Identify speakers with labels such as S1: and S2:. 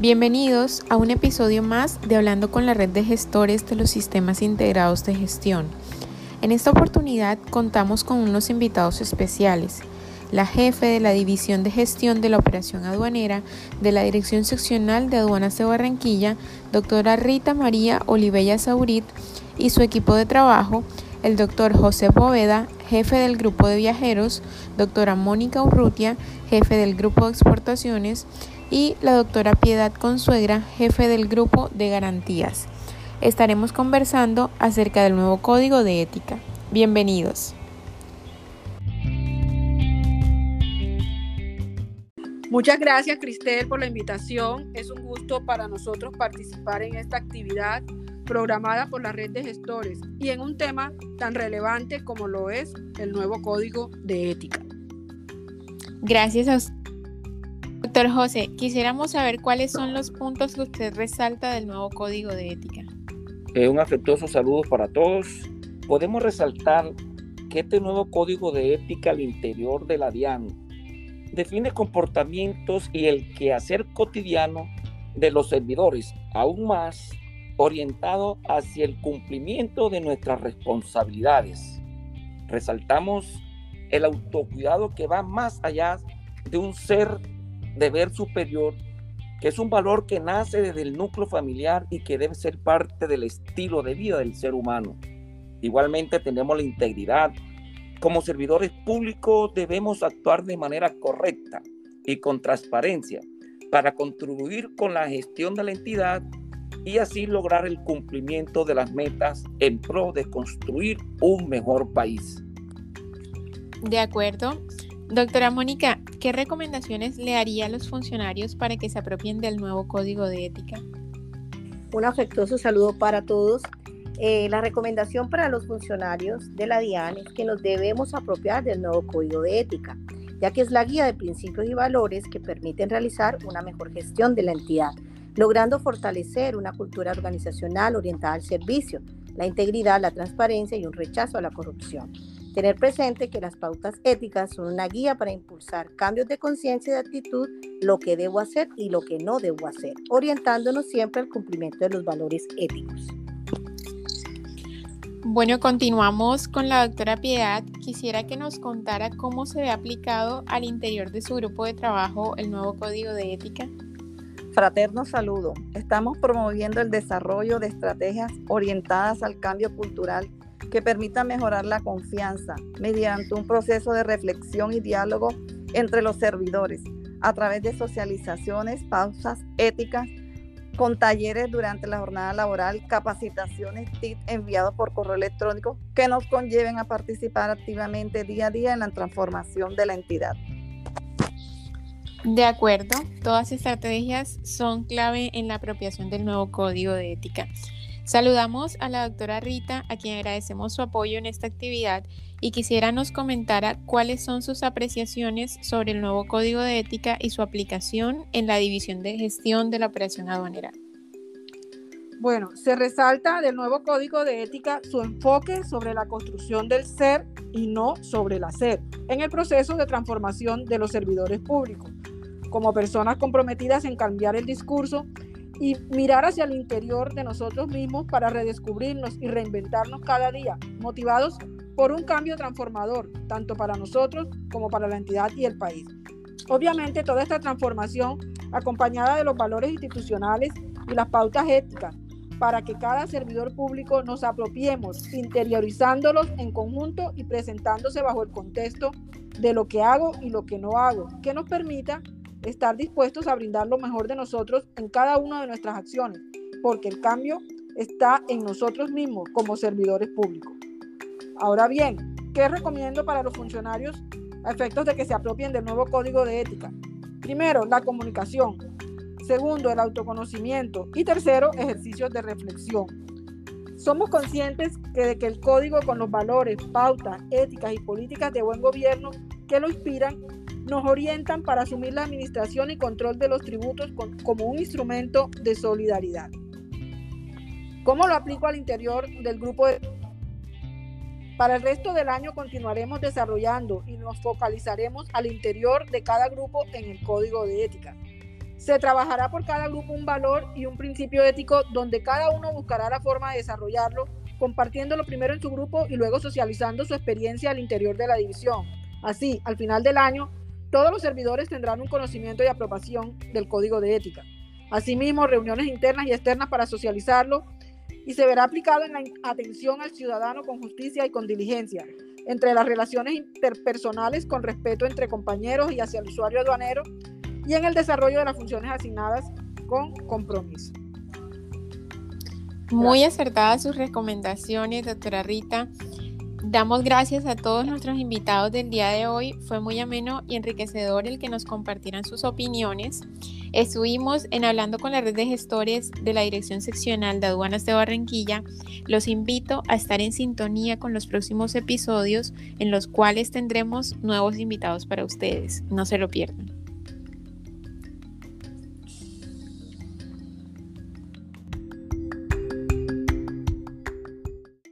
S1: Bienvenidos a un episodio más de Hablando con la red de gestores de los sistemas integrados de gestión. En esta oportunidad contamos con unos invitados especiales. La jefe de la División de Gestión de la Operación Aduanera de la Dirección Seccional de Aduanas de Barranquilla, doctora Rita María Olivella Saurit, y su equipo de trabajo, el doctor José Bóveda, jefe del grupo de viajeros, doctora Mónica Urrutia, jefe del grupo de exportaciones, y la doctora Piedad Consuegra, jefe del grupo de garantías. Estaremos conversando acerca del nuevo código de ética. Bienvenidos.
S2: Muchas gracias Cristel por la invitación. Es un gusto para nosotros participar en esta actividad programada por la red de gestores y en un tema tan relevante como lo es el nuevo código de ética.
S1: Gracias a Doctor José, quisiéramos saber cuáles son los puntos que usted resalta del nuevo código de ética.
S3: Eh, un afectuoso saludo para todos. Podemos resaltar que este nuevo código de ética al interior de la DIAN define comportamientos y el quehacer cotidiano de los servidores, aún más orientado hacia el cumplimiento de nuestras responsabilidades. Resaltamos el autocuidado que va más allá de un ser deber superior, que es un valor que nace desde el núcleo familiar y que debe ser parte del estilo de vida del ser humano. Igualmente tenemos la integridad. Como servidores públicos debemos actuar de manera correcta y con transparencia para contribuir con la gestión de la entidad y así lograr el cumplimiento de las metas en pro de construir un mejor país.
S1: De acuerdo. Doctora Mónica, ¿qué recomendaciones le haría a los funcionarios para que se apropien del nuevo código de ética?
S4: Un afectuoso saludo para todos. Eh, la recomendación para los funcionarios de la DIAN es que nos debemos apropiar del nuevo código de ética, ya que es la guía de principios y valores que permiten realizar una mejor gestión de la entidad, logrando fortalecer una cultura organizacional orientada al servicio, la integridad, la transparencia y un rechazo a la corrupción. Tener presente que las pautas éticas son una guía para impulsar cambios de conciencia y de actitud, lo que debo hacer y lo que no debo hacer, orientándonos siempre al cumplimiento de los valores éticos.
S1: Bueno, continuamos con la doctora Piedad. Quisiera que nos contara cómo se ve aplicado al interior de su grupo de trabajo el nuevo código de ética.
S5: Fraterno saludo. Estamos promoviendo el desarrollo de estrategias orientadas al cambio cultural que permita mejorar la confianza mediante un proceso de reflexión y diálogo entre los servidores a través de socializaciones, pausas éticas, con talleres durante la jornada laboral, capacitaciones TIC enviados por correo electrónico que nos conlleven a participar activamente día a día en la transformación de la entidad.
S1: De acuerdo, todas estrategias son clave en la apropiación del nuevo código de ética. Saludamos a la doctora Rita, a quien agradecemos su apoyo en esta actividad y quisiera nos comentara cuáles son sus apreciaciones sobre el nuevo código de ética y su aplicación en la división de gestión de la operación aduanera.
S2: Bueno, se resalta del nuevo código de ética su enfoque sobre la construcción del ser y no sobre el hacer en el proceso de transformación de los servidores públicos, como personas comprometidas en cambiar el discurso y mirar hacia el interior de nosotros mismos para redescubrirnos y reinventarnos cada día, motivados por un cambio transformador, tanto para nosotros como para la entidad y el país. Obviamente toda esta transformación acompañada de los valores institucionales y las pautas éticas para que cada servidor público nos apropiemos, interiorizándolos en conjunto y presentándose bajo el contexto de lo que hago y lo que no hago, que nos permita estar dispuestos a brindar lo mejor de nosotros en cada una de nuestras acciones, porque el cambio está en nosotros mismos como servidores públicos. Ahora bien, ¿qué recomiendo para los funcionarios a efectos de que se apropien del nuevo código de ética? Primero, la comunicación. Segundo, el autoconocimiento. Y tercero, ejercicios de reflexión. Somos conscientes de que el código con los valores, pautas, éticas y políticas de buen gobierno que lo inspiran nos orientan para asumir la administración y control de los tributos como un instrumento de solidaridad. ¿Cómo lo aplico al interior del grupo de... Para el resto del año continuaremos desarrollando y nos focalizaremos al interior de cada grupo en el código de ética. Se trabajará por cada grupo un valor y un principio ético donde cada uno buscará la forma de desarrollarlo, compartiéndolo primero en su grupo y luego socializando su experiencia al interior de la división. Así, al final del año, todos los servidores tendrán un conocimiento y aprobación del código de ética. Asimismo, reuniones internas y externas para socializarlo y se verá aplicado en la atención al ciudadano con justicia y con diligencia, entre las relaciones interpersonales con respeto entre compañeros y hacia el usuario aduanero y en el desarrollo de las funciones asignadas con compromiso.
S1: Muy acertadas sus recomendaciones, doctora Rita. Damos gracias a todos nuestros invitados del día de hoy. Fue muy ameno y enriquecedor el que nos compartieran sus opiniones. Estuvimos en Hablando con la red de gestores de la Dirección Seccional de Aduanas de Barranquilla. Los invito a estar en sintonía con los próximos episodios en los cuales tendremos nuevos invitados para ustedes. No se lo pierdan.